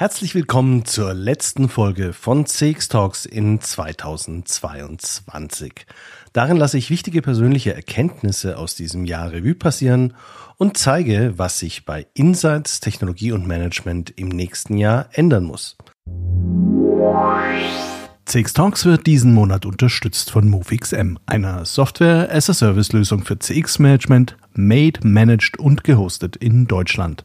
Herzlich willkommen zur letzten Folge von CX Talks in 2022. Darin lasse ich wichtige persönliche Erkenntnisse aus diesem Jahr Revue passieren und zeige, was sich bei Insights, Technologie und Management im nächsten Jahr ändern muss. CX Talks wird diesen Monat unterstützt von MoveXM, einer Software-as-a-Service-Lösung für CX-Management, made, managed und gehostet in Deutschland.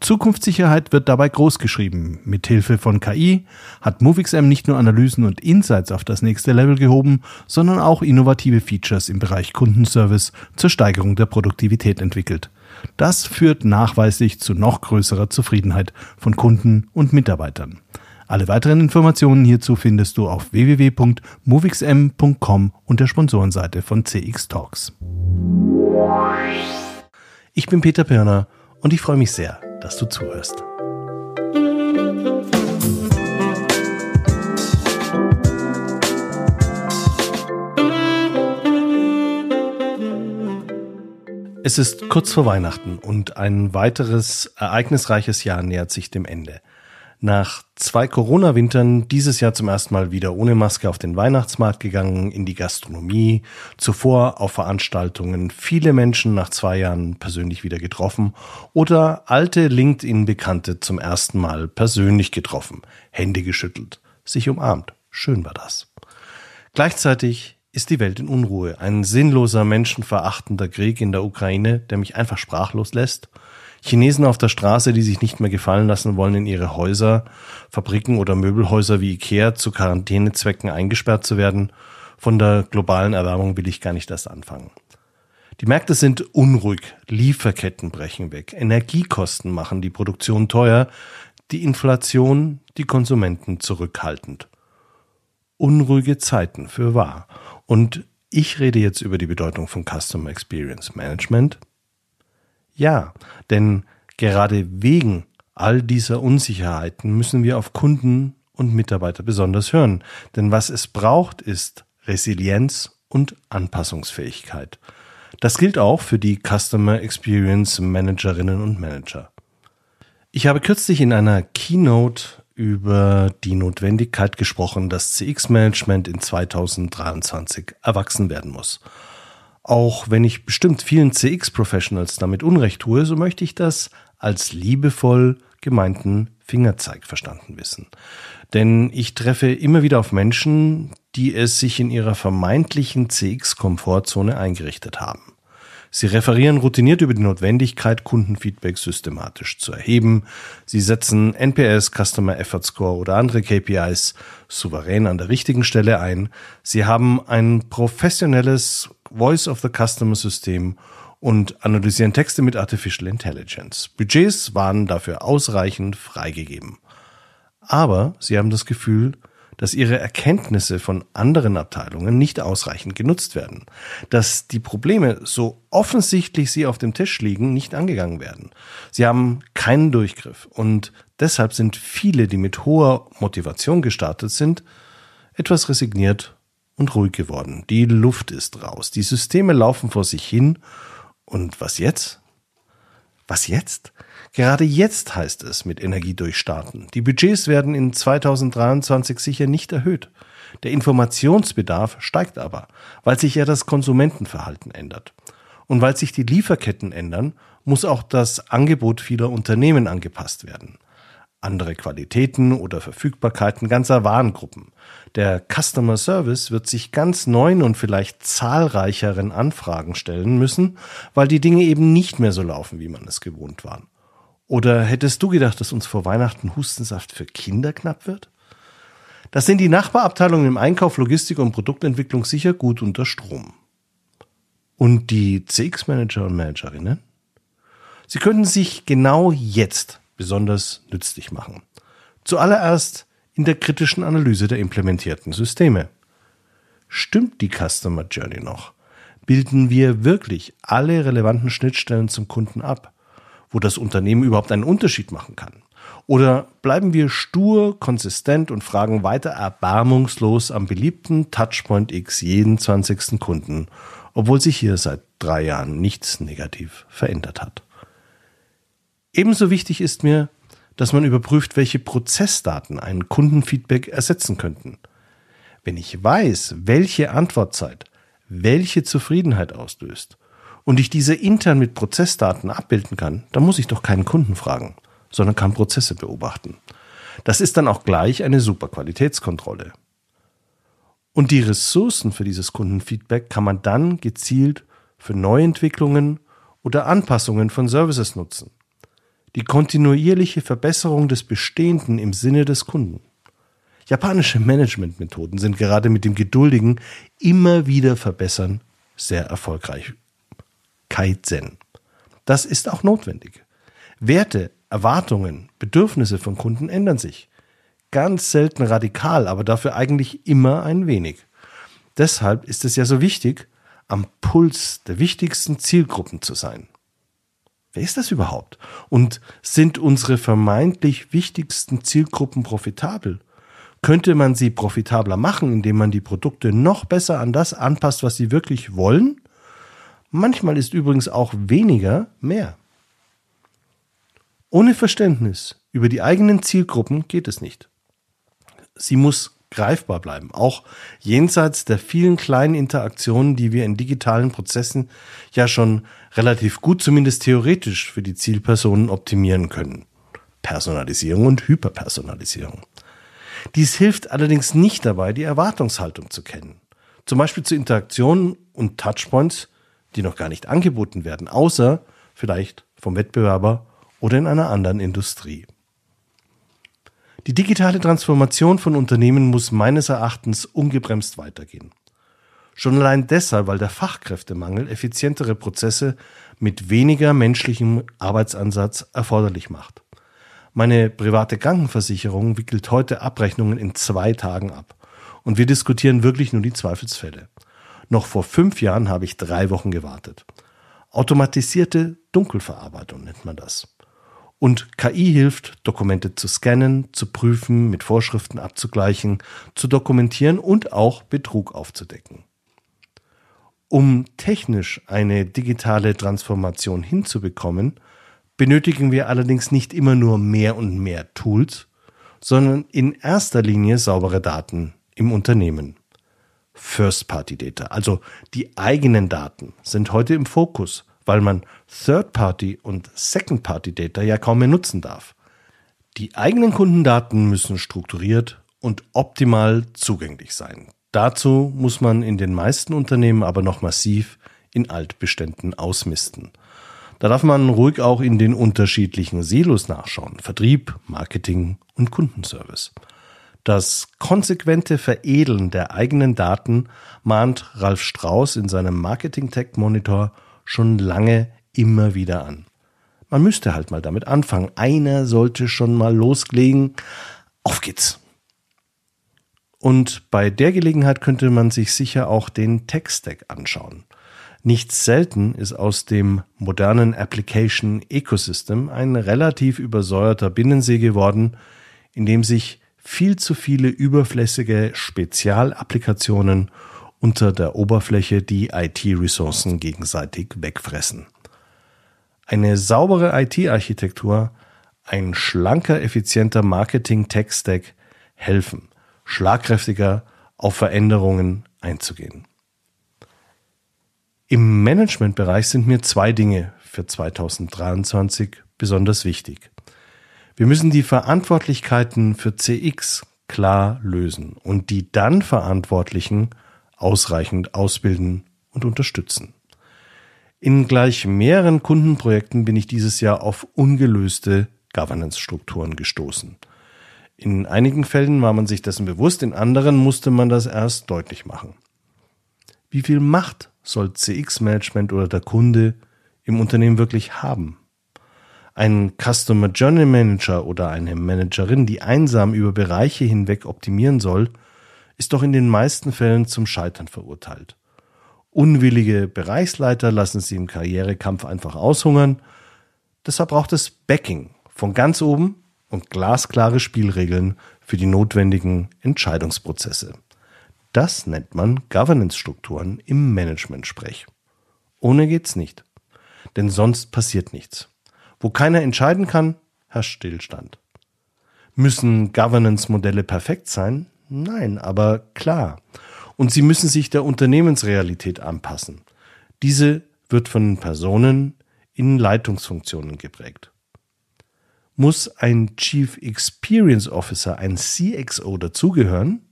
Zukunftssicherheit wird dabei großgeschrieben. Mithilfe von KI hat MoveXM nicht nur Analysen und Insights auf das nächste Level gehoben, sondern auch innovative Features im Bereich Kundenservice zur Steigerung der Produktivität entwickelt. Das führt nachweislich zu noch größerer Zufriedenheit von Kunden und Mitarbeitern. Alle weiteren Informationen hierzu findest du auf www.movixm.com und der Sponsorenseite von CX Talks. Ich bin Peter Pirner und ich freue mich sehr, dass du zuhörst. Es ist kurz vor Weihnachten und ein weiteres ereignisreiches Jahr nähert sich dem Ende nach zwei Corona-Wintern dieses Jahr zum ersten Mal wieder ohne Maske auf den Weihnachtsmarkt gegangen, in die Gastronomie, zuvor auf Veranstaltungen, viele Menschen nach zwei Jahren persönlich wieder getroffen oder alte LinkedIn-Bekannte zum ersten Mal persönlich getroffen, Hände geschüttelt, sich umarmt. Schön war das. Gleichzeitig ist die Welt in Unruhe. Ein sinnloser, menschenverachtender Krieg in der Ukraine, der mich einfach sprachlos lässt – Chinesen auf der Straße, die sich nicht mehr gefallen lassen wollen, in ihre Häuser, Fabriken oder Möbelhäuser wie Ikea zu Quarantänezwecken eingesperrt zu werden. Von der globalen Erwärmung will ich gar nicht erst anfangen. Die Märkte sind unruhig, Lieferketten brechen weg, Energiekosten machen die Produktion teuer, die Inflation die Konsumenten zurückhaltend. Unruhige Zeiten für wahr. Und ich rede jetzt über die Bedeutung von Customer Experience Management, ja, denn gerade wegen all dieser Unsicherheiten müssen wir auf Kunden und Mitarbeiter besonders hören. Denn was es braucht, ist Resilienz und Anpassungsfähigkeit. Das gilt auch für die Customer Experience Managerinnen und Manager. Ich habe kürzlich in einer Keynote über die Notwendigkeit gesprochen, dass CX-Management in 2023 erwachsen werden muss. Auch wenn ich bestimmt vielen CX-Professionals damit Unrecht tue, so möchte ich das als liebevoll gemeinten Fingerzeig verstanden wissen. Denn ich treffe immer wieder auf Menschen, die es sich in ihrer vermeintlichen CX-Komfortzone eingerichtet haben. Sie referieren routiniert über die Notwendigkeit, Kundenfeedback systematisch zu erheben. Sie setzen NPS, Customer Effort Score oder andere KPIs souverän an der richtigen Stelle ein. Sie haben ein professionelles Voice of the Customer System und analysieren Texte mit Artificial Intelligence. Budgets waren dafür ausreichend freigegeben. Aber sie haben das Gefühl, dass ihre Erkenntnisse von anderen Abteilungen nicht ausreichend genutzt werden, dass die Probleme, so offensichtlich sie auf dem Tisch liegen, nicht angegangen werden. Sie haben keinen Durchgriff und deshalb sind viele, die mit hoher Motivation gestartet sind, etwas resigniert und ruhig geworden. Die Luft ist raus, die Systeme laufen vor sich hin und was jetzt? Was jetzt? Gerade jetzt heißt es mit Energie durchstarten. Die Budgets werden in 2023 sicher nicht erhöht. Der Informationsbedarf steigt aber, weil sich ja das Konsumentenverhalten ändert. Und weil sich die Lieferketten ändern, muss auch das Angebot vieler Unternehmen angepasst werden. Andere Qualitäten oder Verfügbarkeiten ganzer Warengruppen. Der Customer Service wird sich ganz neuen und vielleicht zahlreicheren Anfragen stellen müssen, weil die Dinge eben nicht mehr so laufen, wie man es gewohnt war. Oder hättest du gedacht, dass uns vor Weihnachten Hustensaft für Kinder knapp wird? Das sind die Nachbarabteilungen im Einkauf, Logistik und Produktentwicklung sicher gut unter Strom. Und die CX-Manager und Managerinnen? Sie könnten sich genau jetzt besonders nützlich machen. Zuallererst in der kritischen Analyse der implementierten Systeme. Stimmt die Customer Journey noch? Bilden wir wirklich alle relevanten Schnittstellen zum Kunden ab, wo das Unternehmen überhaupt einen Unterschied machen kann? Oder bleiben wir stur, konsistent und fragen weiter erbarmungslos am beliebten Touchpoint X jeden 20. Kunden, obwohl sich hier seit drei Jahren nichts negativ verändert hat? Ebenso wichtig ist mir, dass man überprüft, welche Prozessdaten ein Kundenfeedback ersetzen könnten. Wenn ich weiß, welche Antwortzeit welche Zufriedenheit auslöst und ich diese intern mit Prozessdaten abbilden kann, dann muss ich doch keinen Kunden fragen sondern kann Prozesse beobachten. Das ist dann auch gleich eine super Qualitätskontrolle. Und die Ressourcen für dieses Kundenfeedback kann man dann gezielt für Neuentwicklungen oder Anpassungen von Services nutzen. Die kontinuierliche Verbesserung des Bestehenden im Sinne des Kunden. Japanische Managementmethoden sind gerade mit dem geduldigen immer wieder verbessern sehr erfolgreich. Kaizen. Das ist auch notwendig. Werte Erwartungen, Bedürfnisse von Kunden ändern sich. Ganz selten radikal, aber dafür eigentlich immer ein wenig. Deshalb ist es ja so wichtig, am Puls der wichtigsten Zielgruppen zu sein. Wer ist das überhaupt? Und sind unsere vermeintlich wichtigsten Zielgruppen profitabel? Könnte man sie profitabler machen, indem man die Produkte noch besser an das anpasst, was sie wirklich wollen? Manchmal ist übrigens auch weniger mehr. Ohne Verständnis über die eigenen Zielgruppen geht es nicht. Sie muss greifbar bleiben, auch jenseits der vielen kleinen Interaktionen, die wir in digitalen Prozessen ja schon relativ gut, zumindest theoretisch, für die Zielpersonen optimieren können. Personalisierung und Hyperpersonalisierung. Dies hilft allerdings nicht dabei, die Erwartungshaltung zu kennen. Zum Beispiel zu Interaktionen und Touchpoints, die noch gar nicht angeboten werden, außer vielleicht vom Wettbewerber oder in einer anderen Industrie. Die digitale Transformation von Unternehmen muss meines Erachtens ungebremst weitergehen. Schon allein deshalb, weil der Fachkräftemangel effizientere Prozesse mit weniger menschlichem Arbeitsansatz erforderlich macht. Meine private Krankenversicherung wickelt heute Abrechnungen in zwei Tagen ab. Und wir diskutieren wirklich nur die Zweifelsfälle. Noch vor fünf Jahren habe ich drei Wochen gewartet. Automatisierte Dunkelverarbeitung nennt man das. Und KI hilft, Dokumente zu scannen, zu prüfen, mit Vorschriften abzugleichen, zu dokumentieren und auch Betrug aufzudecken. Um technisch eine digitale Transformation hinzubekommen, benötigen wir allerdings nicht immer nur mehr und mehr Tools, sondern in erster Linie saubere Daten im Unternehmen. First-Party-Data, also die eigenen Daten, sind heute im Fokus weil man Third-Party und Second-Party-Data ja kaum mehr nutzen darf. Die eigenen Kundendaten müssen strukturiert und optimal zugänglich sein. Dazu muss man in den meisten Unternehmen aber noch massiv in Altbeständen ausmisten. Da darf man ruhig auch in den unterschiedlichen Silos nachschauen. Vertrieb, Marketing und Kundenservice. Das konsequente Veredeln der eigenen Daten mahnt Ralf Strauß in seinem Marketing Tech Monitor schon lange immer wieder an. Man müsste halt mal damit anfangen. Einer sollte schon mal loslegen. Auf geht's. Und bei der Gelegenheit könnte man sich sicher auch den Tech-Stack anschauen. Nicht selten ist aus dem modernen Application Ecosystem ein relativ übersäuerter Binnensee geworden, in dem sich viel zu viele überflüssige Spezialapplikationen unter der Oberfläche die IT-Ressourcen gegenseitig wegfressen. Eine saubere IT-Architektur, ein schlanker, effizienter Marketing-Tech-Stack helfen, schlagkräftiger auf Veränderungen einzugehen. Im Managementbereich sind mir zwei Dinge für 2023 besonders wichtig. Wir müssen die Verantwortlichkeiten für CX klar lösen und die dann Verantwortlichen ausreichend ausbilden und unterstützen. In gleich mehreren Kundenprojekten bin ich dieses Jahr auf ungelöste Governance-Strukturen gestoßen. In einigen Fällen war man sich dessen bewusst, in anderen musste man das erst deutlich machen. Wie viel Macht soll CX-Management oder der Kunde im Unternehmen wirklich haben? Ein Customer Journey Manager oder eine Managerin, die einsam über Bereiche hinweg optimieren soll, ist doch in den meisten Fällen zum Scheitern verurteilt. Unwillige Bereichsleiter lassen sie im Karrierekampf einfach aushungern. Deshalb braucht es Backing von ganz oben und glasklare Spielregeln für die notwendigen Entscheidungsprozesse. Das nennt man Governance-Strukturen im Management-Sprech. Ohne geht's nicht. Denn sonst passiert nichts. Wo keiner entscheiden kann, herrscht Stillstand. Müssen Governance-Modelle perfekt sein? Nein, aber klar. Und sie müssen sich der Unternehmensrealität anpassen. Diese wird von Personen in Leitungsfunktionen geprägt. Muss ein Chief Experience Officer, ein CXO dazugehören?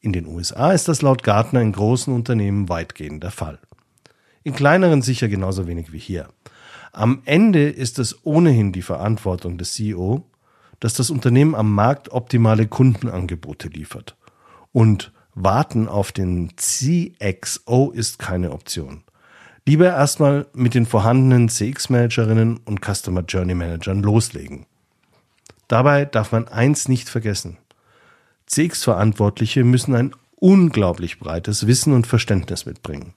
In den USA ist das laut Gartner in großen Unternehmen weitgehend der Fall. In kleineren sicher genauso wenig wie hier. Am Ende ist es ohnehin die Verantwortung des CEO, dass das Unternehmen am Markt optimale Kundenangebote liefert. Und warten auf den CXO ist keine Option. Lieber erstmal mit den vorhandenen CX-Managerinnen und Customer Journey Managern loslegen. Dabei darf man eins nicht vergessen. CX-Verantwortliche müssen ein unglaublich breites Wissen und Verständnis mitbringen.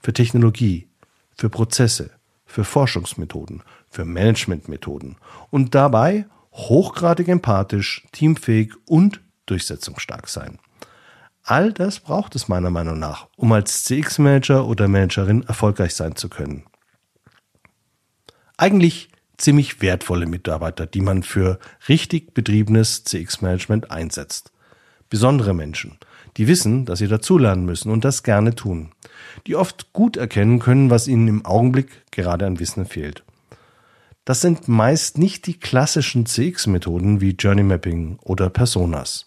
Für Technologie, für Prozesse, für Forschungsmethoden, für Managementmethoden und dabei hochgradig empathisch, teamfähig und durchsetzungsstark sein. All das braucht es meiner Meinung nach, um als CX-Manager oder Managerin erfolgreich sein zu können. Eigentlich ziemlich wertvolle Mitarbeiter, die man für richtig betriebenes CX-Management einsetzt. Besondere Menschen, die wissen, dass sie dazulernen müssen und das gerne tun, die oft gut erkennen können, was ihnen im Augenblick gerade an Wissen fehlt. Das sind meist nicht die klassischen CX-Methoden wie Journey Mapping oder Personas.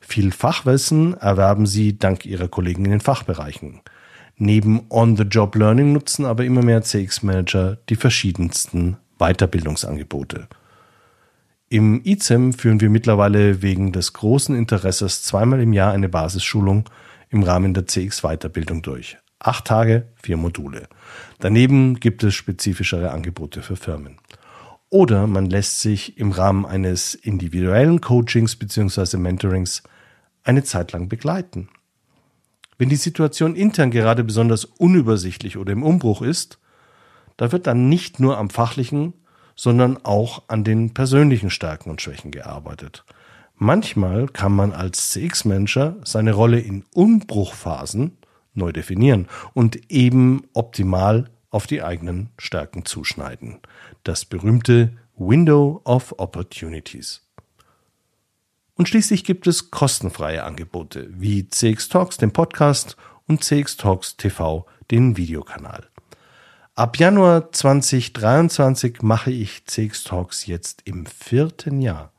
Viel Fachwissen erwerben sie dank ihrer Kollegen in den Fachbereichen. Neben On-the-Job-Learning nutzen aber immer mehr CX-Manager die verschiedensten Weiterbildungsangebote. Im ICEM führen wir mittlerweile wegen des großen Interesses zweimal im Jahr eine Basisschulung im Rahmen der CX-Weiterbildung durch. Acht Tage, vier Module. Daneben gibt es spezifischere Angebote für Firmen. Oder man lässt sich im Rahmen eines individuellen Coachings bzw. Mentorings eine Zeit lang begleiten. Wenn die Situation intern gerade besonders unübersichtlich oder im Umbruch ist, da wird dann nicht nur am fachlichen, sondern auch an den persönlichen Stärken und Schwächen gearbeitet. Manchmal kann man als CX-Manager seine Rolle in Umbruchphasen neu definieren und eben optimal auf die eigenen Stärken zuschneiden. Das berühmte Window of Opportunities. Und schließlich gibt es kostenfreie Angebote wie CX Talks, den Podcast und CX Talks TV, den Videokanal. Ab Januar 2023 mache ich CX Talks jetzt im vierten Jahr.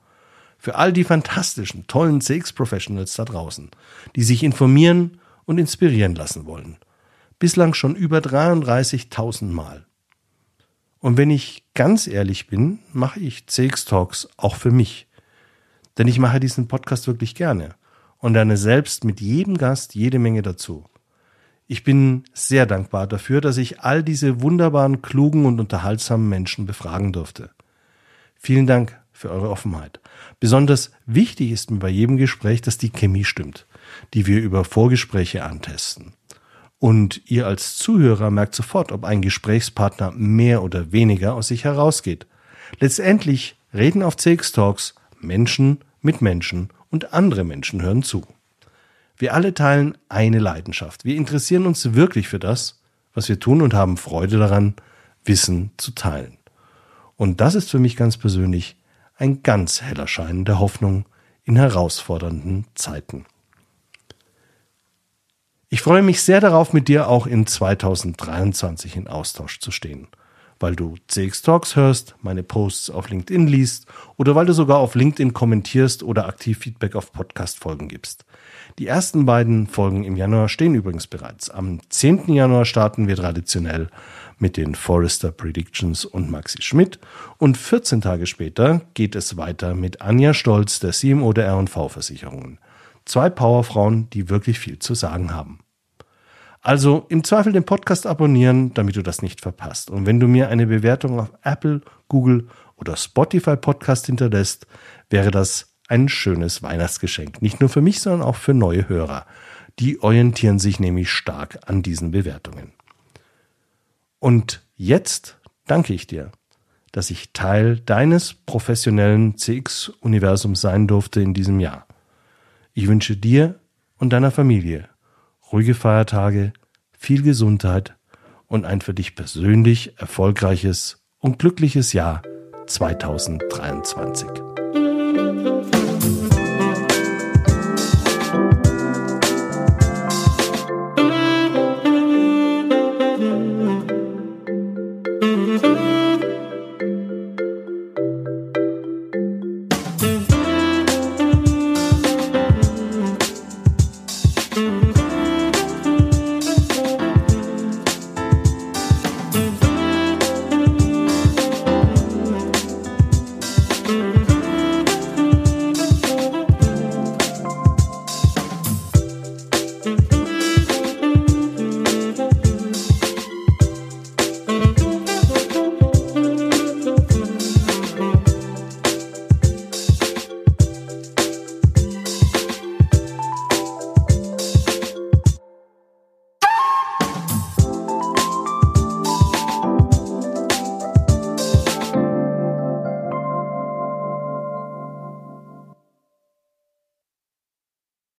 Für all die fantastischen, tollen CX Professionals da draußen, die sich informieren und inspirieren lassen wollen. Bislang schon über 33.000 Mal. Und wenn ich ganz ehrlich bin, mache ich CX Talks auch für mich. Denn ich mache diesen Podcast wirklich gerne und lerne selbst mit jedem Gast jede Menge dazu. Ich bin sehr dankbar dafür, dass ich all diese wunderbaren, klugen und unterhaltsamen Menschen befragen durfte. Vielen Dank für eure Offenheit. Besonders wichtig ist mir bei jedem Gespräch, dass die Chemie stimmt, die wir über Vorgespräche antesten. Und ihr als Zuhörer merkt sofort, ob ein Gesprächspartner mehr oder weniger aus sich herausgeht. Letztendlich reden auf CX Talks Menschen mit Menschen und andere Menschen hören zu. Wir alle teilen eine Leidenschaft. Wir interessieren uns wirklich für das, was wir tun und haben Freude daran, Wissen zu teilen. Und das ist für mich ganz persönlich ein ganz heller Schein der Hoffnung in herausfordernden Zeiten. Ich freue mich sehr darauf, mit dir auch in 2023 in Austausch zu stehen weil du CX Talks hörst, meine Posts auf LinkedIn liest oder weil du sogar auf LinkedIn kommentierst oder aktiv Feedback auf Podcast-Folgen gibst. Die ersten beiden Folgen im Januar stehen übrigens bereits. Am 10. Januar starten wir traditionell mit den Forrester Predictions und Maxi Schmidt und 14 Tage später geht es weiter mit Anja Stolz, der CMO der R&V Versicherungen. Zwei Powerfrauen, die wirklich viel zu sagen haben. Also im Zweifel den Podcast abonnieren, damit du das nicht verpasst. Und wenn du mir eine Bewertung auf Apple, Google oder Spotify Podcast hinterlässt, wäre das ein schönes Weihnachtsgeschenk. Nicht nur für mich, sondern auch für neue Hörer. Die orientieren sich nämlich stark an diesen Bewertungen. Und jetzt danke ich dir, dass ich Teil deines professionellen CX-Universums sein durfte in diesem Jahr. Ich wünsche dir und deiner Familie ruhige Feiertage, viel Gesundheit und ein für dich persönlich erfolgreiches und glückliches Jahr 2023.